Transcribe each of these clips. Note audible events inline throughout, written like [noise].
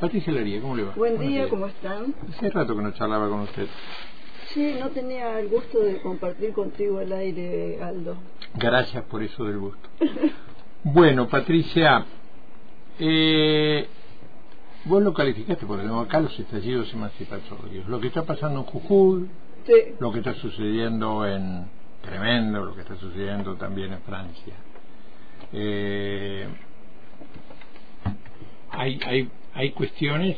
Patricia Laría, ¿cómo le va? Buen día, ¿cómo están? Hace rato que no charlaba con usted. Sí, no tenía el gusto de compartir contigo el aire, Aldo. Gracias por eso del gusto. [laughs] bueno, Patricia, eh, vos lo calificaste por el acá los estallidos emancipatorios. Lo que está pasando en Jujuy, Sí, lo que está sucediendo en Tremendo, lo que está sucediendo también en Francia. Eh, hay, hay, hay cuestiones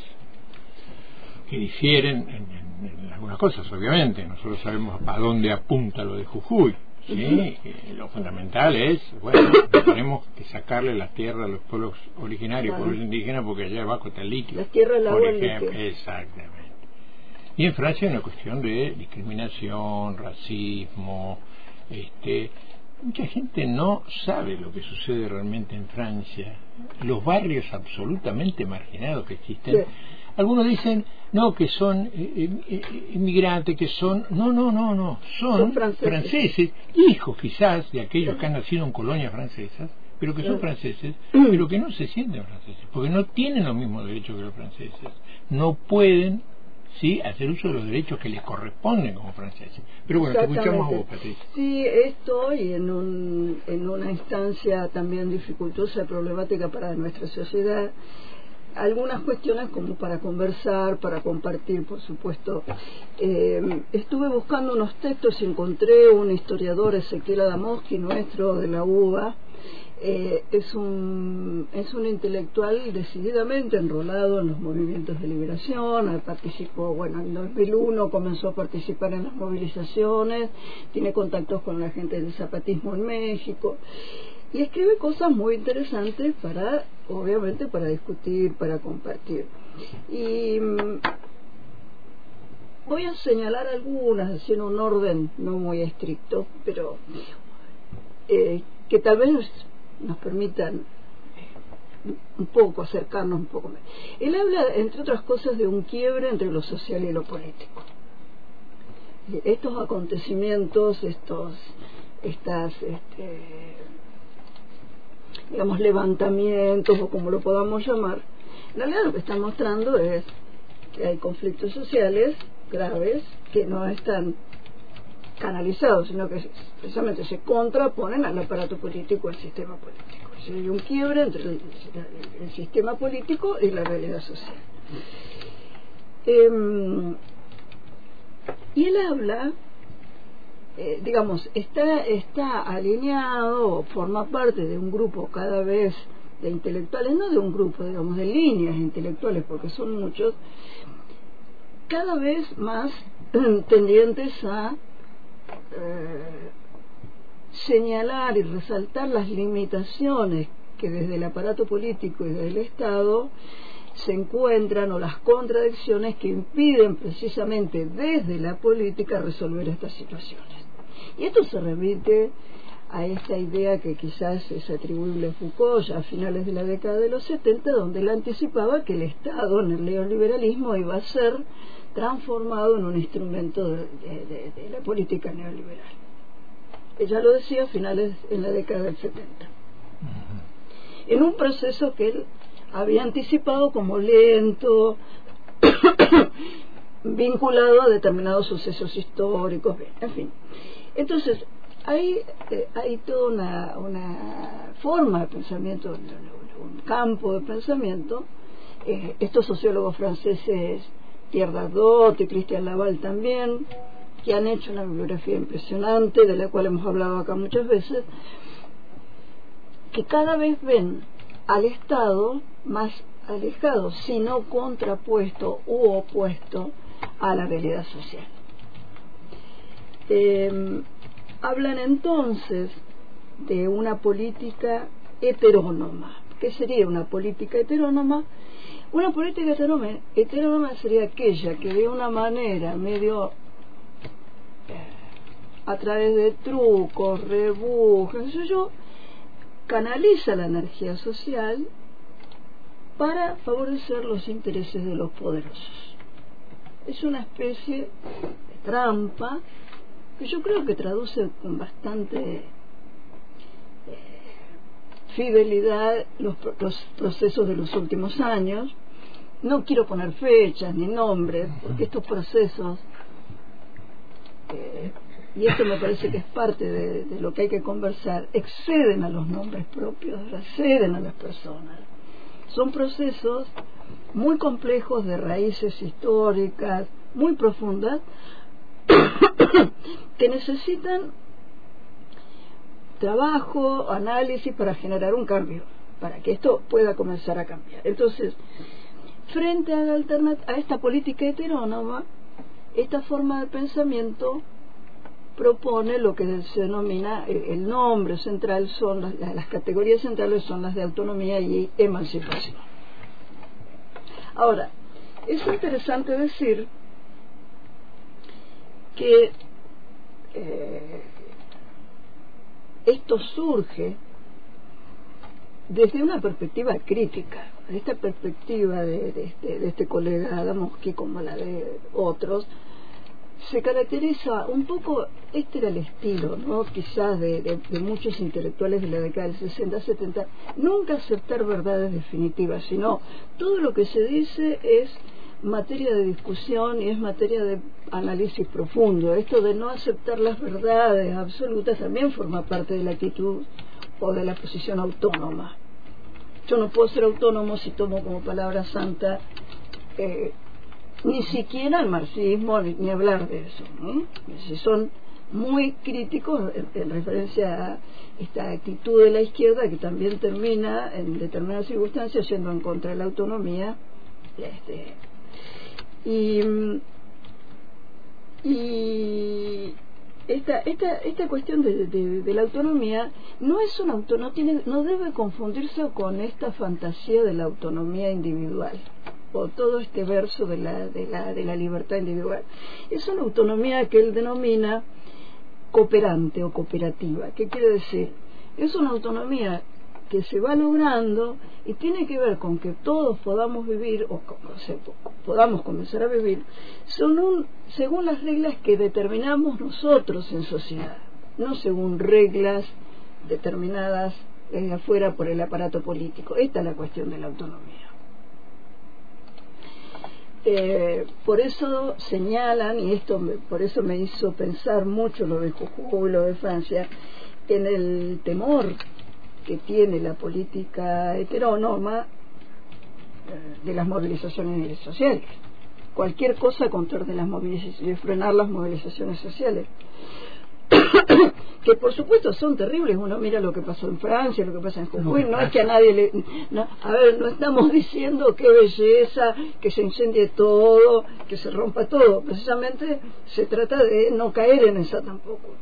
que difieren en, en- en algunas cosas, obviamente. Nosotros sabemos a dónde apunta lo de Jujuy. ¿sí? Lo fundamental es, bueno, [coughs] tenemos que sacarle la tierra a los pueblos originarios, Claro. pueblos indígenas, porque allá abajo está el líquido. Las tierras, el por agua, el ejemplo. Exactamente. Y en Francia hay una cuestión de discriminación, racismo, este, mucha gente no sabe lo que sucede realmente en Francia, los barrios absolutamente marginados que existen. Sí. Algunos dicen, no, que son eh, eh, inmigrantes, que son... No, no, no, no, son, Son franceses. franceses, hijos quizás de aquellos que han nacido en colonias francesas, pero que son franceses, [clears throat] pero que no se sienten franceses, porque no tienen los mismos derechos que los franceses. No pueden sí hacer uso de los derechos que les corresponden como franceses. Pero bueno, te escuchamos a vos. Patricia. Sí, estoy en, un, en una instancia también dificultosa, problemática para nuestra sociedad. Algunas cuestiones como para conversar, para compartir, por supuesto. Eh, estuve buscando unos textos y encontré un historiador, Ezequiel Adamoski, nuestro de la UBA, eh, es un es un intelectual decididamente enrolado en los movimientos de liberación participó bueno en 2001 comenzó a participar en las movilizaciones tiene contactos con la gente del zapatismo en México y escribe cosas muy interesantes para obviamente para discutir para compartir. Y mm, voy a señalar algunas así en un orden no muy estricto pero eh, que tal vez nos, permitan un poco acercarnos un poco más. Él habla, entre otras cosas, de un quiebre entre lo social y lo político. Estos acontecimientos, estos, estas, este, digamos, levantamientos o como lo podamos llamar, en realidad lo que están mostrando es que hay conflictos sociales graves que no están canalizados, sino que precisamente se contraponen al aparato político, al sistema político. Hay un quiebre entre el, sistema político y la realidad social. Em, y él habla, eh, digamos, está, está alineado forma parte de un grupo cada vez de intelectuales, no de un grupo, digamos, de líneas intelectuales, porque son muchos, cada vez más [clears throat] tendientes a eh, señalar y resaltar las limitaciones que desde el aparato político y desde el Estado se encuentran o las contradicciones que impiden precisamente desde la política resolver estas situaciones. Y esto se remite a esta idea que quizás es atribuible a Foucault ya a finales de la década de los 70, donde él anticipaba que el Estado en el neoliberalismo iba a ser transformado en un instrumento de, de- de- de la política neoliberal. Ella lo decía a finales en la década del 70. En un proceso que él había anticipado como lento, [coughs] vinculado a determinados sucesos históricos, en fin. Entonces, hay, eh, hay toda una, una forma de pensamiento, un, un campo de pensamiento. Eh, estos sociólogos franceses, Pierre Dardot y Christian Laval también, que han hecho una bibliografía impresionante, de la cual hemos hablado acá muchas veces, que cada vez ven al Estado más alejado, sino contrapuesto u opuesto a la realidad social. Eh, hablan entonces de una política heterónoma. ¿Qué sería una política heterónoma? Una política heterónoma, heterónoma sería aquella que de una manera medio eh, a través de trucos, rebujos, qué sé yo, canaliza la energía social para favorecer los intereses de los poderosos. Es una especie de trampa que yo creo que traduce con bastante fidelidad los, los procesos de los últimos años, no quiero poner fechas ni nombres, porque estos procesos, eh, y esto me parece que es parte de, de, lo que hay que conversar, exceden a los nombres propios, exceden a las personas. Son procesos muy complejos de raíces históricas, muy profundas, [coughs] que necesitan trabajo, análisis para generar un cambio, para que esto pueda comenzar a cambiar. Entonces, frente a, esta política heterónoma, esta forma de pensamiento propone lo que se denomina el nombre central son las, las categorías centrales son las de autonomía y emancipación. Ahora, es interesante decir que eh, esto surge desde una perspectiva crítica, esta perspectiva de, de, este, de este colega Adamos que como la de otros, se caracteriza un poco, este era el estilo, ¿no? quizás de, de, de, muchos intelectuales de la década del 60, 70, nunca aceptar verdades definitivas, sino todo lo que se dice es materia de discusión y es materia de análisis profundo. Esto de no aceptar las verdades absolutas también forma parte de la actitud o de la posición autónoma. Yo no puedo ser autónomo si tomo como palabra santa eh, ni siquiera el marxismo ni, hablar de eso. ¿no? Si son muy críticos en, en, referencia a esta actitud de la izquierda que también termina en determinadas circunstancias yendo en contra de la autonomía este, y, y esta, esta, esta cuestión de, de, la autonomía no es una no, tiene, no debe confundirse con esta fantasía de la autonomía individual o todo este verso de la, de la, de la libertad individual. Es una autonomía que él denomina cooperante o cooperativa. ¿Qué quiere decir? Es una autonomía que se va logrando y tiene que ver con que todos podamos vivir o, podamos comenzar a vivir son según las reglas que determinamos nosotros en sociedad, no según reglas determinadas desde afuera por el aparato político. Esta es la cuestión de la autonomía. Eh, por eso señalan, y esto me, por eso me hizo pensar mucho lo de Jujuy, lo de Francia, en el temor que tiene la política heterónoma eh, de las movilizaciones sociales. Cualquier cosa contra de las movilizaciones, frenar las movilizaciones sociales. [coughs] que por supuesto son terribles. Uno mira lo que pasó en Francia, lo que pasa en Jujuy. No es que a nadie le. No, a ver, no estamos [laughs] diciendo qué belleza, que se incendie todo, que se rompa todo. Precisamente se trata de no caer en esa tampoco.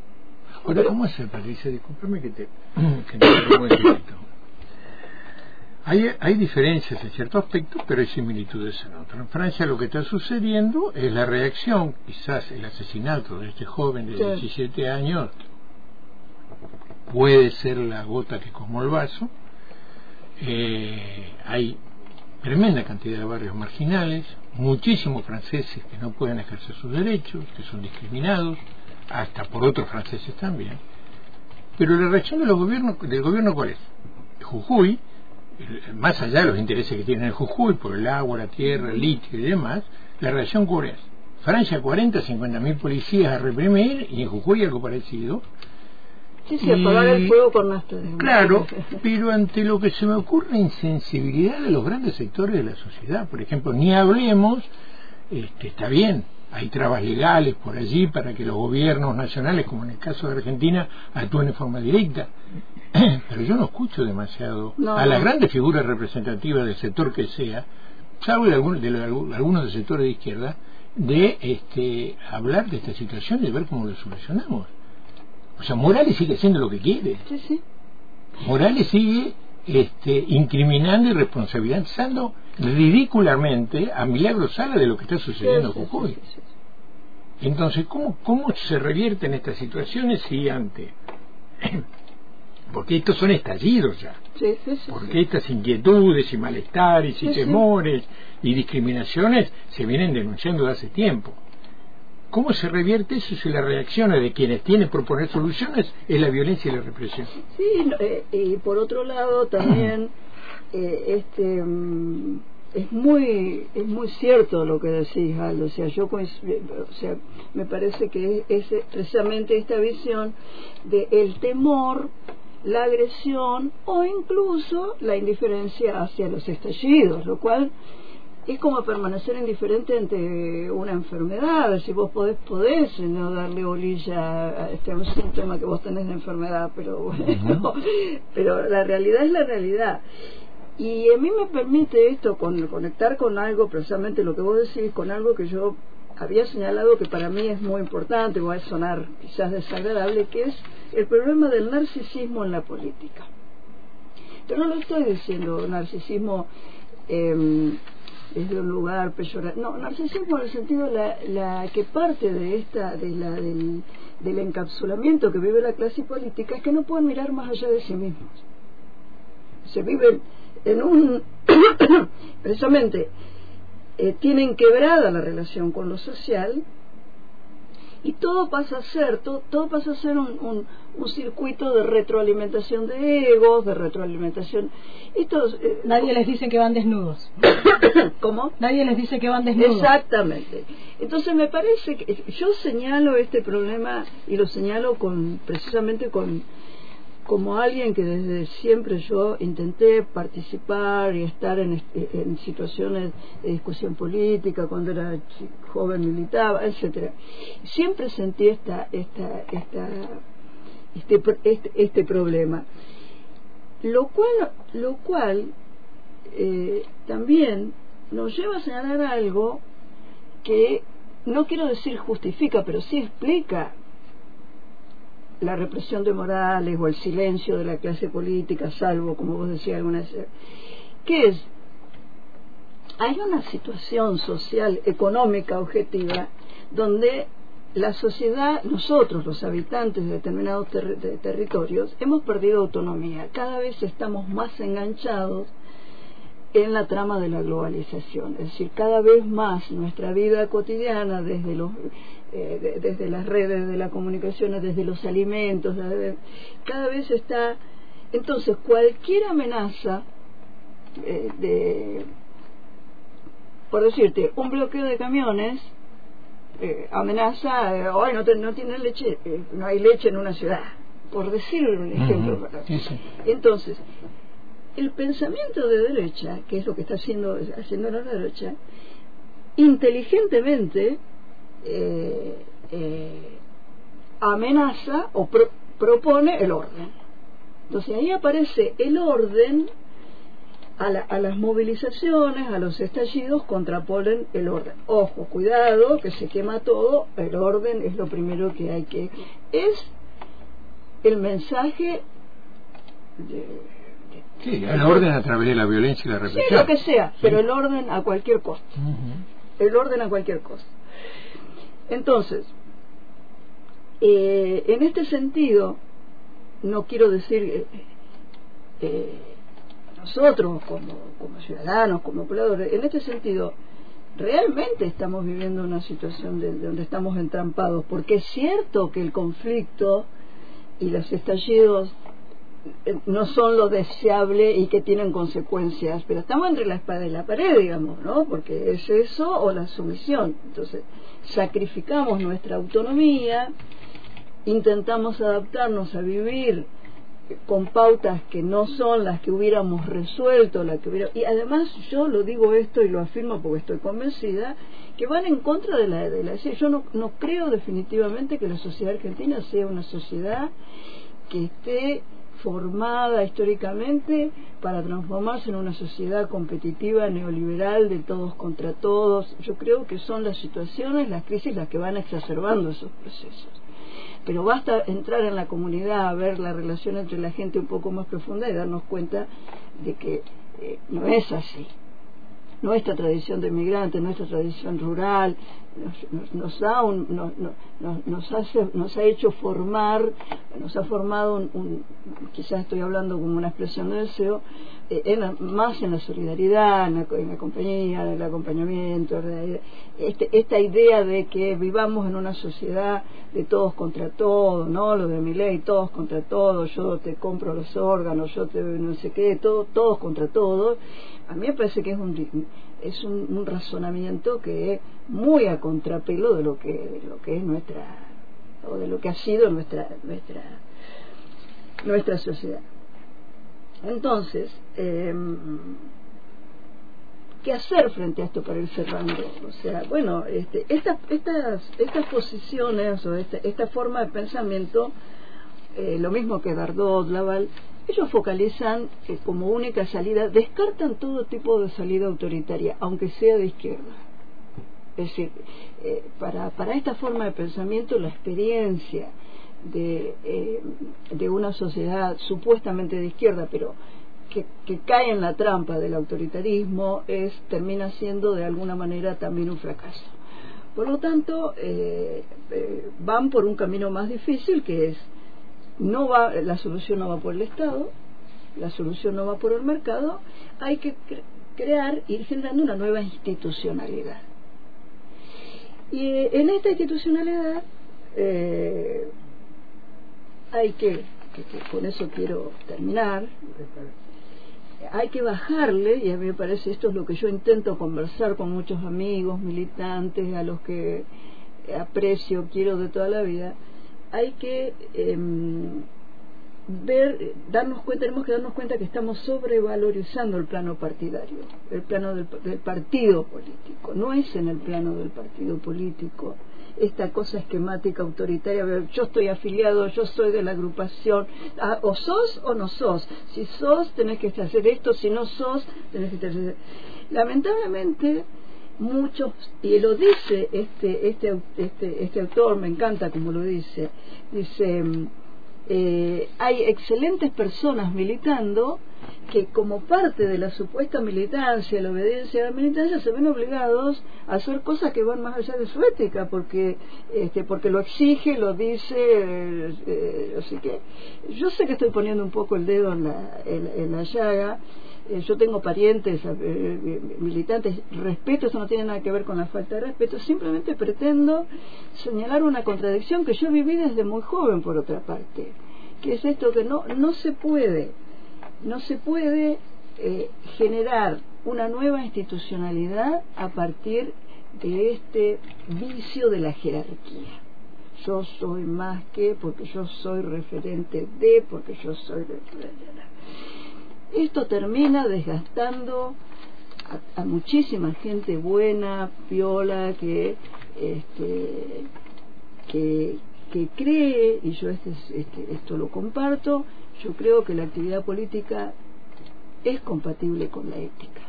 Ahora, ¿cómo hace, Patricia? Discúlpame que te, [clears throat] que te. Hay, hay diferencias en ciertos aspectos, pero hay similitudes en otros. En Francia lo que está sucediendo es la reacción, quizás el asesinato de este joven de sí. 17 años puede ser la gota que como el vaso. Eh, hay tremenda cantidad de barrios marginales, muchísimos franceses que no pueden ejercer sus derechos, que son discriminados, hasta por otros franceses también. Pero la reacción de los gobiernos, del gobierno cuál es? Jujuy, más allá de los intereses que tiene el Jujuy por el agua, la tierra, el litio y demás, la reacción cuál es? Francia 40, 50 mil policías a reprimir y en Jujuy algo parecido. Sí, sí, apagar el fuego con. Claro, [laughs] pero ante lo que se me ocurre insensibilidad de los grandes sectores de la sociedad, por ejemplo, ni hablemos, este, está bien, hay trabas legales por allí para que los gobiernos nacionales, como en el caso de Argentina, actúen de forma directa. [clears throat] Pero yo no escucho demasiado no, a las grandes figuras representativas del sector que sea, salvo de, algunos, de, de algunos del sector de izquierda, de este, hablar de esta situación y de ver cómo lo solucionamos. O sea, Morales sigue haciendo lo que quiere. Sí, sí. Morales sigue este, incriminando y responsabilizando ridículamente a Milagro Sala de lo que está sucediendo en Jujuy. Entonces, ¿cómo, ¿cómo se revierten estas situaciones si ante... [clears throat] Porque estos son estallidos ya. Sí, sí, sí, Porque estas inquietudes y malestares y temores y discriminaciones se vienen denunciando de hace tiempo. ¿Cómo se revierte eso si la reacción de quienes tienen que proponer soluciones es la violencia y la represión? Sí, eh, y por otro lado también [clears throat] eh, este mm, es muy es muy cierto lo que decís Aldo. O sea yo o sea me parece que es, precisamente esta visión de el temor la agresión o incluso la indiferencia hacia los estallidos lo cual es como permanecer indiferente ante una enfermedad. Si vos podés podés no darle bolilla a, este, un síntoma que vos tenés de enfermedad pero bueno. [laughs] Pero la realidad es la realidad y a mí me permite esto con, conectar con algo, precisamente lo que vos decís, con algo que yo había señalado que para mí es muy importante, va a sonar quizás desagradable, que es el problema del narcisismo en la política. Pero no lo estoy diciendo narcisismo eh, desde un lugar peyorativo, no, narcisismo en el sentido la, la que parte de esta, de la, del, del encapsulamiento que vive la clase política es que no pueden mirar más allá de sí mismos. Se viven en un [coughs] precisamente eh, tienen quebrada la relación con lo social y todo pasa a ser todo, todo pasa a ser un, un, un, circuito de retroalimentación de egos de retroalimentación. Estos eh, nadie les dice que van desnudos. [coughs] Cómo nadie les dice que van desnudos. Exactamente. Entonces me parece que yo señalo este problema y lo señalo con precisamente con como alguien que desde siempre yo intenté participar y estar en, en situaciones de discusión política cuando era joven militaba etcétera. Siempre sentí esta esta esta este, este, este problema. Lo cual lo cual eh, también nos lleva a señalar algo que no quiero decir justifica pero sí explica la represión de Morales o el silencio de la clase política, salvo, como vos decías alguna vez, ¿qué es? Hay una situación social, económica, objetiva, donde la sociedad, nosotros, los habitantes de determinados territorios, hemos perdido autonomía. Cada vez estamos más enganchados en la trama de la globalización. Es decir, cada vez más nuestra vida cotidiana, desde los eh, desde las redes de la comunicación, desde los alimentos, cada vez está. Entonces, cualquier amenaza eh, de, por decirte, un bloqueo de camiones eh, amenaza, hoy no, no tienen leche, no hay leche en una ciudad, por decir un ejemplo. Entonces, el pensamiento de derecha, que es lo que está haciendo, haciendo la derecha, inteligentemente eh, eh, amenaza o propone el orden. Entonces ahí aparece el orden a, a, las movilizaciones, a los estallidos, contraponen el orden. Ojo, cuidado, que se quema todo, el orden es lo primero que hay que... Es el mensaje de, Sí, el orden a través de la violencia y la represión. Sí, lo que sea, pero el orden a cualquier costo. El orden a cualquier costo. Entonces, eh, en este sentido, no quiero decir eh, eh, nosotros como, como, ciudadanos, como pobladores, en este sentido, realmente estamos viviendo una situación de, donde estamos entrampados, porque es cierto que el conflicto y los estallidos no son lo deseable y que tienen consecuencias, pero estamos entre la espada y la pared, digamos, ¿no? Porque es eso o la sumisión. Entonces, sacrificamos nuestra autonomía, intentamos adaptarnos a vivir con pautas que no son las que hubiéramos resuelto, la que hubiera... y además yo lo digo esto y lo afirmo porque estoy convencida que van en contra de la de la yo no, no creo definitivamente que la sociedad argentina sea una sociedad que esté formada históricamente para transformarse en una sociedad competitiva, neoliberal, de todos contra todos. Yo creo que son las situaciones, las crisis, las que van exacerbando esos procesos. Pero basta entrar en la comunidad a ver la relación entre la gente un poco más profunda y darnos cuenta de que eh, no es así nuestra tradición de migrante, nuestra tradición rural, nos, nos, da un, nos, nos, hace, nos ha hecho formar, nos ha formado un, quizás estoy hablando como una expresión de deseo, eh, más en la solidaridad, en la, compañía, en el acompañamiento, este, esta idea de que vivamos en una sociedad de todos contra todos, ¿no? Lo de mi ley, todos contra todos, yo te compro los órganos, yo te no sé qué, todo, todos contra todos, a mí me parece que es un es un, razonamiento que es muy a contrapelo de lo que de lo que es nuestra o de lo que ha sido nuestra nuestra nuestra sociedad. Entonces eh, qué hacer frente a esto para ir cerrando o sea bueno este, estas estas estas posiciones o esta, esta forma de pensamiento eh, lo mismo que Dardot, Laval ellos focalizan eh, como única salida, descartan todo tipo de salida autoritaria, aunque sea de izquierda. Es decir, eh, para, para esta forma de pensamiento, la experiencia de, eh, de una sociedad supuestamente de izquierda, pero que, que, cae en la trampa del autoritarismo, es termina siendo de alguna manera también un fracaso. Por lo tanto, van por un camino más difícil que es no va la solución no va por el Estado, la solución no va por el mercado, hay que cre crear, ir generando una nueva institucionalidad. Y eh, en esta institucionalidad eh, hay que, que, que, con eso quiero terminar, hay que bajarle, y a mí me parece esto es lo que yo intento conversar con muchos amigos, militantes, a los que aprecio, quiero de toda la vida, hay que eh, ver, darnos cuenta, tenemos que darnos cuenta que estamos sobrevalorizando el plano partidario, el plano del, partido político. No es en el plano del partido político esta cosa esquemática autoritaria, yo estoy afiliado, yo soy de la agrupación, ah, o sos o no sos. Si sos, tenés que hacer esto, si no sos, tenés que hacer... Lamentablemente, muchos y lo dice este este este este autor me encanta como lo dice dice eh, hay excelentes personas militando que como parte de la supuesta militancia, la obediencia a la militancia, se ven obligados a hacer cosas que van más allá de su ética, porque este, porque lo exige, lo dice, eh, eh, así que yo sé que estoy poniendo un poco el dedo en la, en, en la llaga, eh, yo tengo parientes eh, militantes, respeto, eso no tiene nada que ver con la falta de respeto, simplemente pretendo señalar una contradicción que yo viví desde muy joven, por otra parte, que es esto que no, no se puede, no se puede eh, generar una nueva institucionalidad a partir de este vicio de la jerarquía. Yo soy más que, porque yo soy referente de, porque yo soy referente de esto termina desgastando a, muchísima gente buena, piola, que, este, que, que cree, y yo este, este, esto lo comparto, yo creo que la actividad política es compatible con la ética.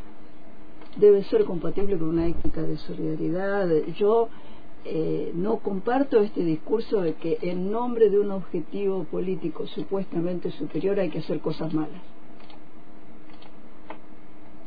Debe ser compatible con una ética de solidaridad. Yo eh, no comparto este discurso de que en nombre de un objetivo político supuestamente superior hay que hacer cosas malas.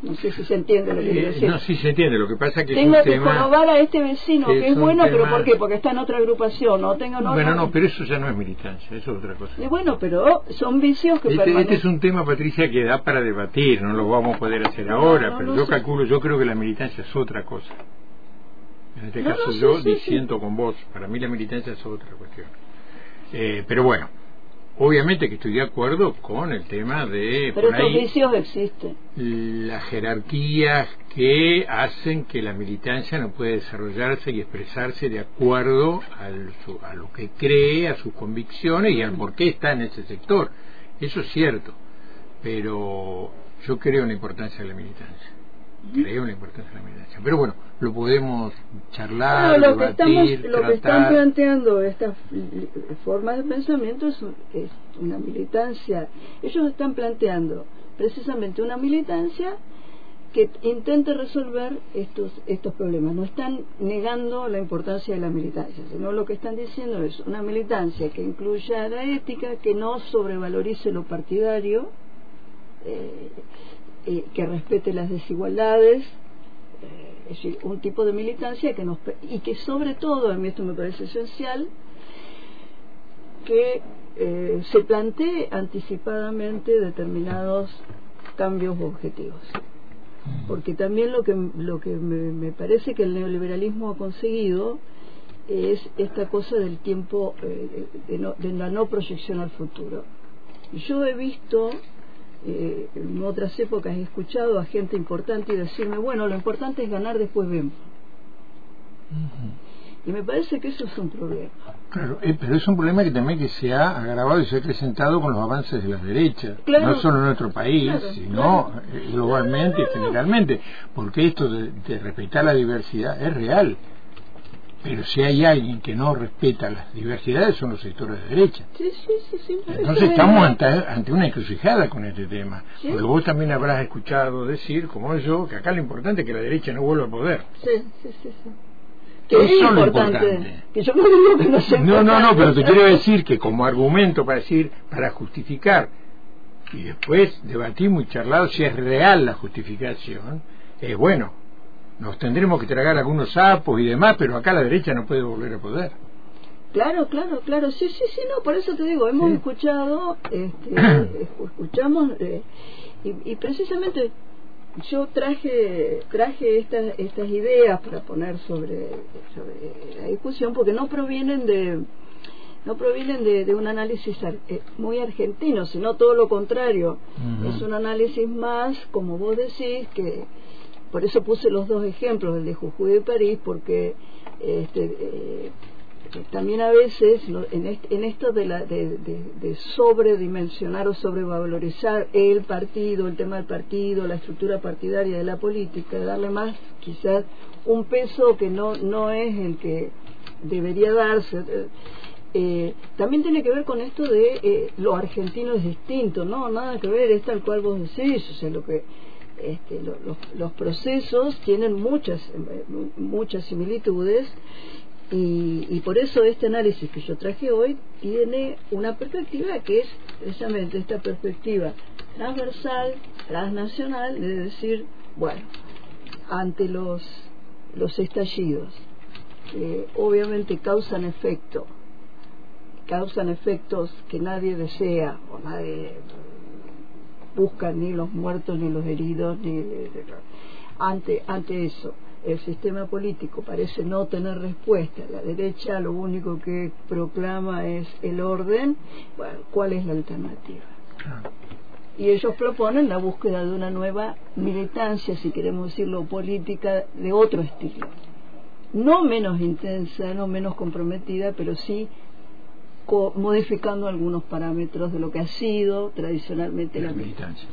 No sé si se entiende lo que quiero decir. Eh, no, sí se entiende. Lo que pasa es que tengo es que tema, jorobar a este vecino que es bueno, tema... pero ¿por qué? Porque está en otra agrupación. No tengo no, bueno, no, pero eso ya no es militancia, eso es otra cosa. Y bueno, pero son vicios que este, permanecen. Este es un tema, Patricia, que da para debatir. No lo vamos a poder hacer no, ahora, no, pero no yo sé. calculo, yo creo que la militancia es otra cosa. En este No, caso no, sí, yo sí, disiento con vos. Para mí la militancia es otra cuestión. Eh, pero bueno, obviamente que estoy de acuerdo con el tema de Pero por estos ahí, vicios existen. las jerarquías que hacen que la militancia no puede desarrollarse y expresarse de acuerdo al, a lo que cree, a sus convicciones y al por qué está en ese sector. Eso es cierto, pero yo creo en la importancia de la militancia. Creo la importancia de la militancia. Pero bueno, lo podemos charlar, Bueno, lo, que debatir, estamos, lo que están tratar. planteando estas formas de pensamiento es, es una militancia. Ellos están planteando precisamente una militancia que intente resolver estos estos problemas. No están negando la importancia de la militancia, sino lo que están diciendo es una militancia que incluya la ética, que no sobrevalorice lo partidario, eh, eh, que respete las desigualdades, eh, es decir, un tipo de militancia que nos y que sobre todo, a mí esto me parece esencial, que eh, se plantee anticipadamente determinados cambios o objetivos. Porque también lo que lo que me, me, parece que el neoliberalismo ha conseguido es esta cosa del tiempo eh, de, no, de, la no proyección al futuro. Yo he visto eh, en otras épocas he escuchado a gente importante decirme, bueno, lo importante es ganar, después vemos. Y me parece que eso es un problema. Claro, eh, pero es un problema que también que se ha agravado y se ha acrecentado con los avances de las derechas, Claro. no solo en nuestro país, Claro, sino claro. eh, globalmente y generalmente, porque esto de, de respetar la diversidad es real. Pero si hay alguien que no respeta las diversidades son los sectores de derecha. Sí, sí, sí, Entonces es estamos ante, ante una encrucijada con este tema. Porque vos también habrás escuchado decir, como yo, que acá lo importante es que la derecha no vuelva a poder. Sí, sí, sí. sí. Que Eso es lo importante. importante. Que yo no digo que no sea No, no, no, pero te quiero decir que como argumento para decir, para justificar, y después debatimos y charlado si es real la justificación, es bueno, nos tendremos que tragar algunos sapos y demás, pero acá la derecha no puede volver a poder. Claro, claro, claro. Sí, sí, sí, no, por eso te digo, hemos Sí. escuchado, este, [clears throat] escu- escuchamos, eh, y, y precisamente yo traje traje estas estas ideas para poner sobre, sobre la discusión porque no provienen de no provienen de, de un análisis ar- eh, muy argentino, sino todo lo contrario. Es un análisis más, como vos decís, que por eso puse los dos ejemplos, el de Jujuy de París, porque este, eh, también a veces en, est- en esto de, la, de sobredimensionar o sobrevalorizar el partido, el tema del partido, la estructura partidaria de la política, darle más quizás un peso que no, no es el que debería darse. eh, eh, también tiene que ver con esto de eh, lo argentino es distinto, no, nada que ver, es tal cual vos decís, o sea, lo que este, lo- los, procesos tienen muchas muchas similitudes y, y por eso este análisis que yo traje hoy tiene una perspectiva que es precisamente esta perspectiva transversal, transnacional, de decir, bueno, ante los, los estallidos, que obviamente causan efecto, causan efectos que nadie desea o nadie busca ni los muertos ni los heridos ni ante ante eso el sistema político parece no tener respuesta. La derecha lo único que proclama es el orden. Bueno cuál es la alternativa y ellos proponen la búsqueda de una nueva militancia si queremos decirlo política de otro estilo. No menos intensa no menos comprometida pero sí modificando algunos parámetros de lo que ha sido tradicionalmente La la militancia.